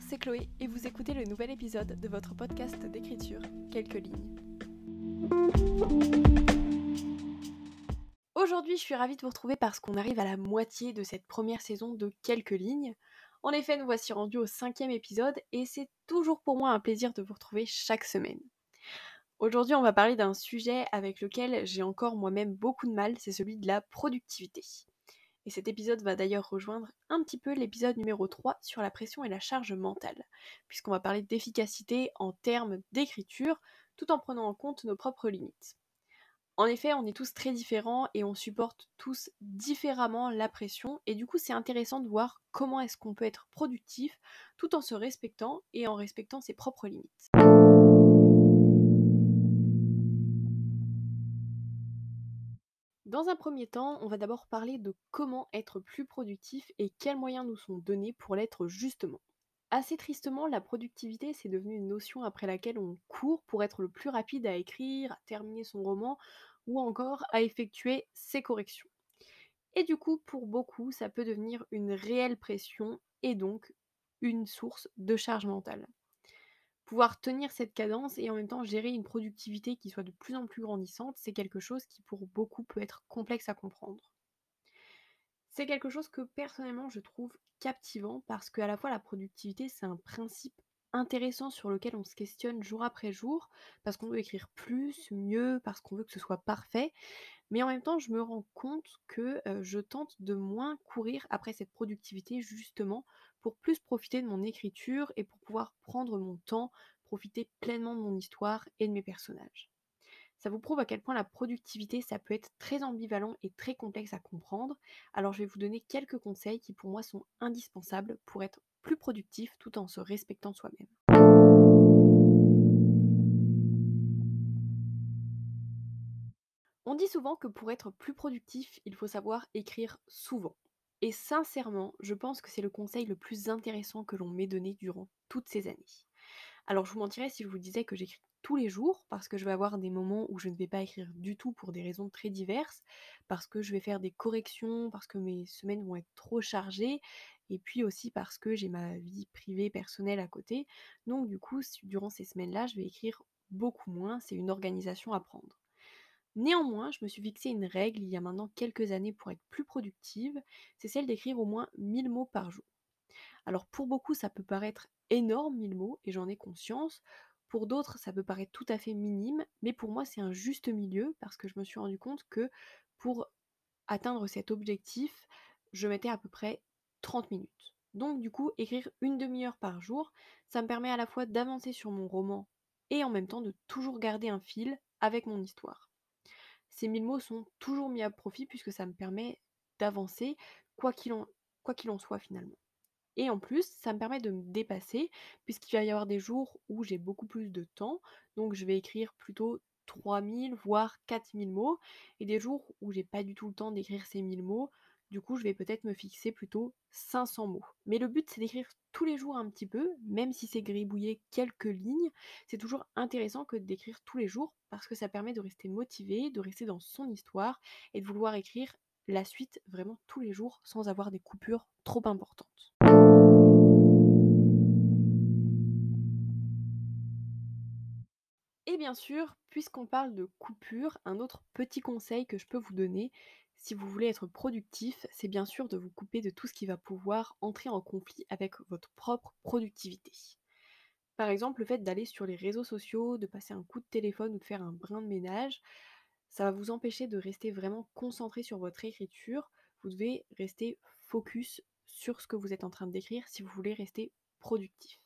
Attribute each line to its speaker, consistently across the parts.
Speaker 1: C'est Chloé et vous écoutez le nouvel épisode de votre podcast d'écriture, Quelques lignes. Aujourd'hui, je suis ravie de vous retrouver parce qu'on arrive à la moitié de cette première saison de Quelques lignes. En effet, nous voici rendus au cinquième épisode et c'est toujours pour moi un plaisir de vous retrouver chaque semaine. Aujourd'hui, on va parler d'un sujet avec lequel j'ai encore moi-même beaucoup de mal, c'est celui de la productivité. Et cet épisode va d'ailleurs rejoindre un petit peu l'épisode numéro 3 sur la pression et la charge mentale, puisqu'on va parler d'efficacité en termes d'écriture, tout en prenant en compte nos propres limites. En effet, on est tous très différents et on supporte tous différemment la pression, et du coup c'est intéressant de voir comment est-ce qu'on peut être productif tout en se respectant et en respectant ses propres limites. Dans un premier temps, on va d'abord parler de comment être plus productif et quels moyens nous sont donnés pour l'être justement. Assez tristement, la productivité, c'est devenu une notion après laquelle on court pour être le plus rapide à écrire, à terminer son roman ou encore à effectuer ses corrections. Et du coup, pour beaucoup, ça peut devenir une réelle pression et donc une source de charge mentale pouvoir tenir cette cadence et en même temps gérer une productivité qui soit de plus en plus grandissante, c'est quelque chose qui pour beaucoup peut être complexe à comprendre. C'est quelque chose que personnellement je trouve captivant parce qu'à la fois la productivité c'est un principe intéressant sur lequel on se questionne jour après jour parce qu'on veut écrire plus, mieux, parce qu'on veut que ce soit parfait. Mais en même temps, je me rends compte que je tente de moins courir après cette productivité justement pour plus profiter de mon écriture et pour pouvoir prendre mon temps, profiter pleinement de mon histoire et de mes personnages. Ça vous prouve à quel point la productivité, ça peut être très ambivalent et très complexe à comprendre. Alors je vais vous donner quelques conseils qui pour moi sont indispensables pour être plus productif tout en se respectant soi-même. On dit souvent que pour être plus productif, il faut savoir écrire souvent. Et sincèrement, je pense que c'est le conseil le plus intéressant que l'on m'ait donné durant toutes ces années. Alors je vous mentirais si je vous disais que j'écris tous les jours, parce que je vais avoir des moments où je ne vais pas écrire du tout pour des raisons très diverses, parce que je vais faire des corrections, parce que mes semaines vont être trop chargées, et puis aussi parce que j'ai ma vie privée, personnelle à côté. Donc du coup, durant ces semaines-là, je vais écrire beaucoup moins, c'est une organisation à prendre. Néanmoins, je me suis fixé une règle il y a maintenant quelques années pour être plus productive, c'est celle d'écrire au moins 1000 mots par jour. Alors pour beaucoup, ça peut paraître énorme 1000 mots, et j'en ai conscience. Pour d'autres, ça peut paraître tout à fait minime, mais pour moi, c'est un juste milieu, parce que je me suis rendu compte que pour atteindre cet objectif, je mettais à peu près 30 minutes. Donc du coup, écrire une demi-heure par jour, ça me permet à la fois d'avancer sur mon roman et en même temps de toujours garder un fil avec mon histoire. Ces 1000 mots sont toujours mis à profit puisque ça me permet d'avancer quoi qu'il en, en soit finalement. Et en plus, ça me permet de me dépasser puisqu'il va y avoir des jours où j'ai beaucoup plus de temps. Donc je vais écrire plutôt 3000 voire 4000 mots et des jours où j'ai pas du tout le temps d'écrire ces 1000 mots, du coup, je vais peut-être me fixer plutôt 500 mots. Mais le but, c'est d'écrire tous les jours un petit peu, même si c'est gribouiller quelques lignes. C'est toujours intéressant que d'écrire tous les jours parce que ça permet de rester motivé, de rester dans son histoire et de vouloir écrire la suite vraiment tous les jours sans avoir des coupures trop importantes. Et bien sûr, puisqu'on parle de coupures, un autre petit conseil que je peux vous donner, si vous voulez être productif, c'est bien sûr de vous couper de tout ce qui va pouvoir entrer en conflit avec votre propre productivité. Par exemple, le fait d'aller sur les réseaux sociaux, de passer un coup de téléphone ou de faire un brin de ménage, ça va vous empêcher de rester vraiment concentré sur votre écriture. Vous devez rester focus sur ce que vous êtes en train d'écrire si vous voulez rester productif.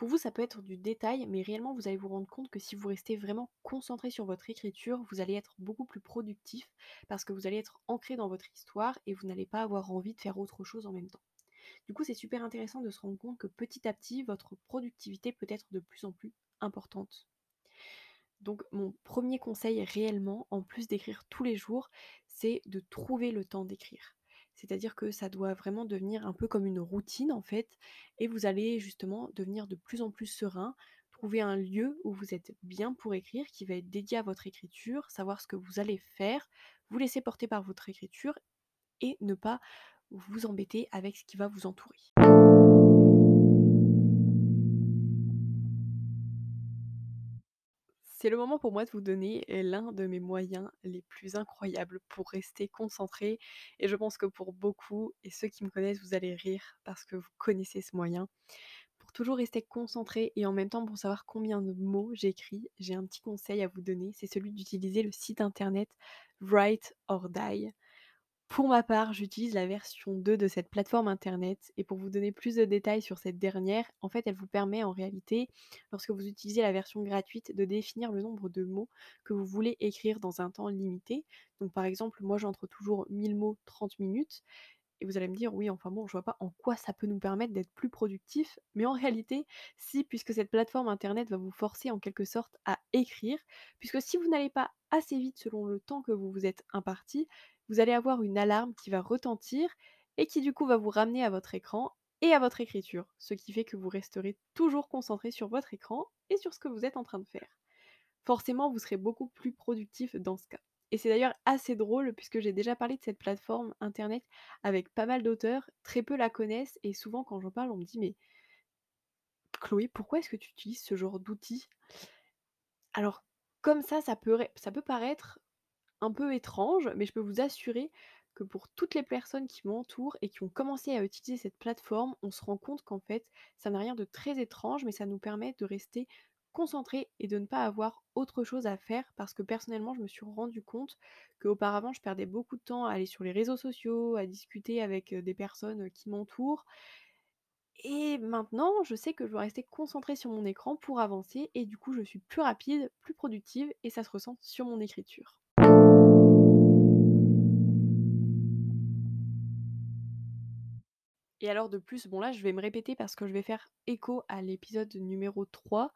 Speaker 1: Pour vous, ça peut être du détail, mais réellement, vous allez vous rendre compte que si vous restez vraiment concentré sur votre écriture, vous allez être beaucoup plus productif parce que vous allez être ancré dans votre histoire et vous n'allez pas avoir envie de faire autre chose en même temps. Du coup, c'est super intéressant de se rendre compte que petit à petit, votre productivité peut être de plus en plus importante. Donc mon premier conseil réellement, en plus d'écrire tous les jours, c'est de trouver le temps d'écrire. C'est-à-dire que ça doit vraiment devenir un peu comme une routine en fait, et vous allez justement devenir de plus en plus serein, trouver un lieu où vous êtes bien pour écrire, qui va être dédié à votre écriture, savoir ce que vous allez faire, vous laisser porter par votre écriture et ne pas vous embêter avec ce qui va vous entourer. C'est le moment pour moi de vous donner l'un de mes moyens les plus incroyables pour rester concentré et je pense que pour beaucoup et ceux qui me connaissent, vous allez rire parce que vous connaissez ce moyen. Pour toujours rester concentré et en même temps pour savoir combien de mots j'écris, j'ai un petit conseil à vous donner, c'est celui d'utiliser le site internet Write or Die. Pour ma part, j'utilise la version 2 de cette plateforme internet et pour vous donner plus de détails sur cette dernière, en fait, elle vous permet en réalité, lorsque vous utilisez la version gratuite, de définir le nombre de mots que vous voulez écrire dans un temps limité. Donc par exemple, moi j'entre toujours 1000 mots 30 minutes et vous allez me dire, oui, enfin bon, je vois pas en quoi ça peut nous permettre d'être plus productif, mais en réalité, si, puisque cette plateforme internet va vous forcer en quelque sorte à écrire, puisque si vous n'allez pas assez vite selon le temps que vous vous êtes imparti, vous allez avoir une alarme qui va retentir et qui du coup va vous ramener à votre écran et à votre écriture, ce qui fait que vous resterez toujours concentré sur votre écran et sur ce que vous êtes en train de faire. Forcément, vous serez beaucoup plus productif dans ce cas. Et c'est d'ailleurs assez drôle puisque j'ai déjà parlé de cette plateforme internet avec pas mal d'auteurs, très peu la connaissent et souvent quand j'en parle on me dit mais Chloé, pourquoi est-ce que tu utilises ce genre d'outils? Alors comme ça, ça peut, ça peut paraître un peu étrange, mais je peux vous assurer que pour toutes les personnes qui m'entourent et qui ont commencé à utiliser cette plateforme, on se rend compte qu'en fait, ça n'a rien de très étrange, mais ça nous permet de rester concentré et de ne pas avoir autre chose à faire parce que personnellement je me suis rendu compte qu'auparavant je perdais beaucoup de temps à aller sur les réseaux sociaux, à discuter avec des personnes qui m'entourent. Et maintenant, je sais que je dois rester concentrée sur mon écran pour avancer et du coup je suis plus rapide, plus productive et ça se ressent sur mon écriture. Et alors de plus, bon là je vais me répéter parce que je vais faire écho à l'épisode numéro 3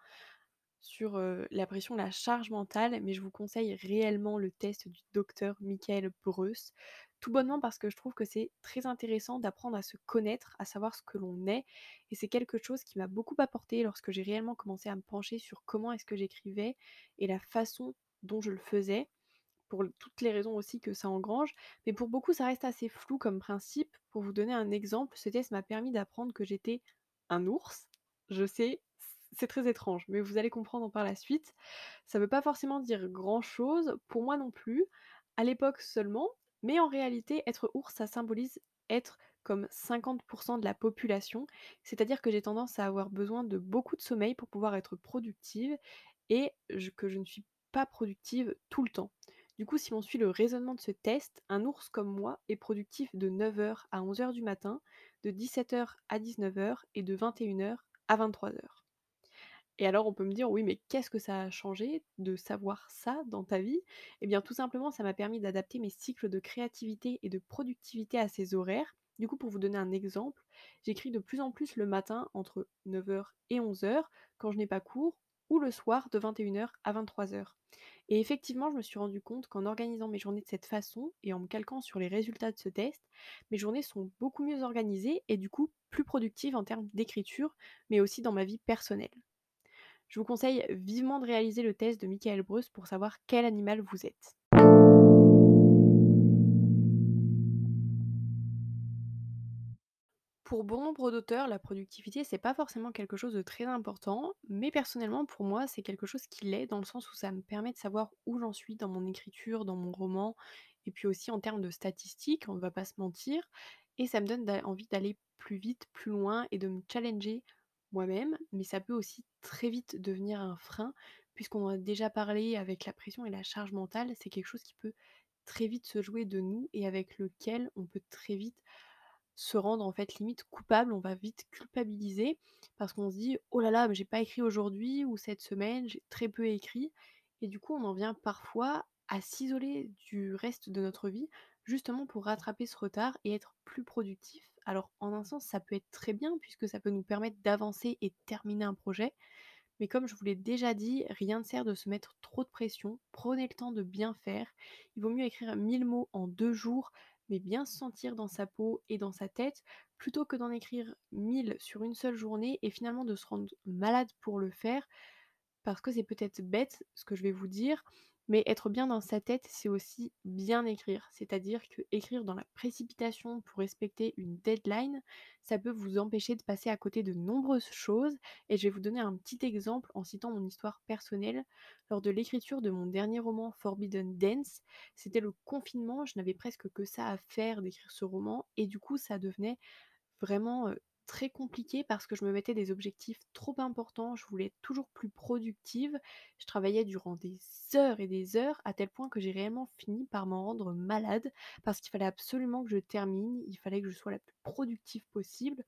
Speaker 1: sur la pression, la charge mentale, mais je vous conseille réellement le test du docteur Michael Breus, tout bonnement parce que je trouve que c'est très intéressant d'apprendre à se connaître, à savoir ce que l'on est, et c'est quelque chose qui m'a beaucoup apporté lorsque j'ai réellement commencé à me pencher sur comment est-ce que j'écrivais et la façon dont je le faisais, pour toutes les raisons aussi que ça engrange, mais pour beaucoup ça reste assez flou comme principe. Pour vous donner un exemple, ce test m'a permis d'apprendre que j'étais un ours. Je sais, c'est très étrange, mais vous allez comprendre par la suite. Ça ne veut pas forcément dire grand-chose, pour moi non plus, à l'époque seulement, mais en réalité, être ours, ça symbolise être comme 50% de la population, c'est-à-dire que j'ai tendance à avoir besoin de beaucoup de sommeil pour pouvoir être productive et que je ne suis pas productive tout le temps. Du coup, si on suit le raisonnement de ce test, un ours comme moi est productif de 9h à 11h du matin, de 17h à 19h et de 21h à 23h. Et alors on peut me dire: «Oui, mais qu'est-ce que ça a changé de savoir ça dans ta vie?» Eh bien tout simplement, ça m'a permis d'adapter mes cycles de créativité et de productivité à ces horaires. Du coup, pour vous donner un exemple, j'écris de plus en plus le matin entre 9h et 11h quand je n'ai pas cours ou le soir de 21h à 23h. Et effectivement, je me suis rendu compte qu'en organisant mes journées de cette façon et en me calquant sur les résultats de ce test, mes journées sont beaucoup mieux organisées et du coup plus productives en termes d'écriture, mais aussi dans ma vie personnelle. Je vous conseille vivement de réaliser le test de Michael Bruce pour savoir quel animal vous êtes. Pour bon nombre d'auteurs, la productivité, c'est pas forcément quelque chose de très important, mais personnellement, pour moi, c'est quelque chose qui l'est, dans le sens où ça me permet de savoir où j'en suis dans mon écriture, dans mon roman, et puis aussi en termes de statistiques, on ne va pas se mentir, et ça me donne envie d'aller plus vite, plus loin, et de me challenger moi-même, mais ça peut aussi très vite devenir un frein, puisqu'on a déjà parlé avec la pression et la charge mentale, c'est quelque chose qui peut très vite se jouer de nous et avec lequel on peut très vite se rendre en fait limite coupable, on va vite culpabiliser parce qu'on se dit oh là là, mais j'ai pas écrit aujourd'hui ou cette semaine, j'ai très peu écrit et du coup on en vient parfois à s'isoler du reste de notre vie justement pour rattraper ce retard et être plus productif. Alors en un sens ça peut être très bien puisque ça peut nous permettre d'avancer et de terminer un projet, mais comme je vous l'ai déjà dit, rien ne sert de se mettre trop de pression, prenez le temps de bien faire, il vaut mieux écrire 1000 mots en deux jours mais bien se sentir dans sa peau et dans sa tête, plutôt que d'en écrire 1000 sur une seule journée et finalement de se rendre malade pour le faire, parce que c'est peut-être bête ce que je vais vous dire, Mais être bien dans sa tête, c'est aussi bien écrire. C'est-à-dire que écrire dans la précipitation pour respecter une deadline, ça peut vous empêcher de passer à côté de nombreuses choses. Et je vais vous donner un petit exemple en citant mon histoire personnelle. Lors de l'écriture de mon dernier roman Forbidden Dance, c'était le confinement, je n'avais presque que ça à faire d'écrire ce roman. Et du coup, ça devenait vraiment très compliqué parce que je me mettais des objectifs trop importants, je voulais être toujours plus productive, je travaillais durant des heures et des heures à tel point que j'ai réellement fini par m'en rendre malade parce qu'il fallait absolument que je termine, il fallait que je sois la plus productive possible.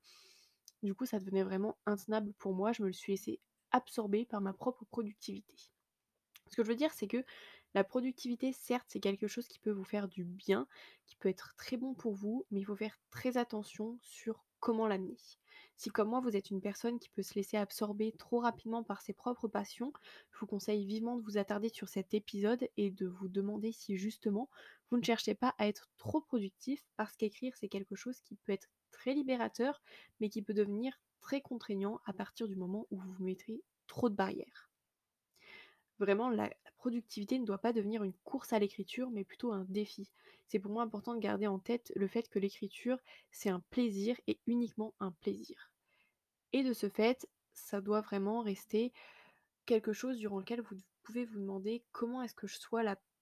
Speaker 1: Du coup, ça devenait vraiment intenable pour moi, je me le suis laissé absorber par ma propre productivité. Ce que je veux dire, c'est que la productivité, certes, c'est quelque chose qui peut vous faire du bien, qui peut être très bon pour vous, mais il faut faire très attention sur comment l'amener. Si comme moi vous êtes une personne qui peut se laisser absorber trop rapidement par ses propres passions, je vous conseille vivement de vous attarder sur cet épisode et de vous demander si justement vous ne cherchez pas à être trop productif parce qu'écrire c'est quelque chose qui peut être très libérateur mais qui peut devenir très contraignant à partir du moment où vous vous mettrez trop de barrières. Vraiment, la productivité ne doit pas devenir une course à l'écriture, mais plutôt un défi. C'est pour moi important de garder en tête le fait que l'écriture, c'est un plaisir et uniquement un plaisir. Et de ce fait, ça doit vraiment rester quelque chose durant lequel vous pouvez vous demander comment est-ce que je,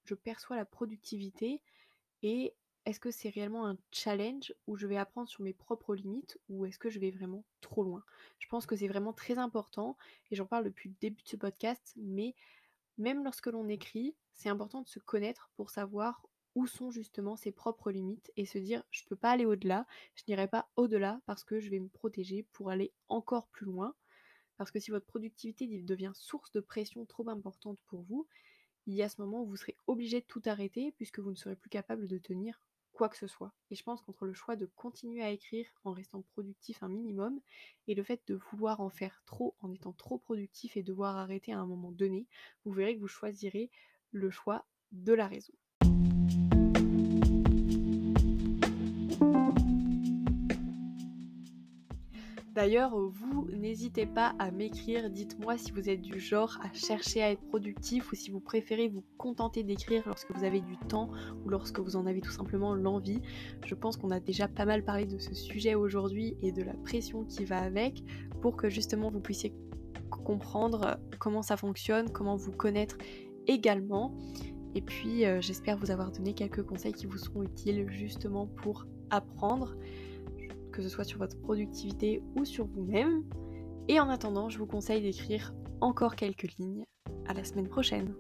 Speaker 1: je perçois la productivité et est-ce que c'est réellement un challenge où je vais apprendre sur mes propres limites ou est-ce que je vais vraiment trop loin? Je pense que c'est vraiment très important et j'en parle depuis le début de ce podcast, mais même lorsque l'on écrit, c'est important de se connaître pour savoir où sont justement ses propres limites et se dire je peux pas aller au-delà, je n'irai pas au-delà parce que je vais me protéger pour aller encore plus loin. Parce que si votre productivité devient source de pression trop importante pour vous, il y a ce moment où vous serez obligé de tout arrêter puisque vous ne serez plus capable de tenir quoi que ce soit. Et je pense qu'entre le choix de continuer à écrire en restant productif un minimum et le fait de vouloir en faire trop en étant trop productif et devoir arrêter à un moment donné, vous verrez que vous choisirez le choix de la raison. D'ailleurs, vous, n'hésitez pas à m'écrire, dites-moi si vous êtes du genre à chercher à être productif ou si vous préférez vous contenter d'écrire lorsque vous avez du temps ou lorsque vous en avez tout simplement l'envie. Je pense qu'on a déjà pas mal parlé de ce sujet aujourd'hui et de la pression qui va avec pour que justement vous puissiez comprendre comment ça fonctionne, comment vous connaître également. Et puis euh, j'espère vous avoir donné quelques conseils qui vous seront utiles justement pour apprendre que ce soit sur votre productivité ou sur vous-même. Et en attendant, je vous conseille d'écrire encore quelques lignes. À la semaine prochaine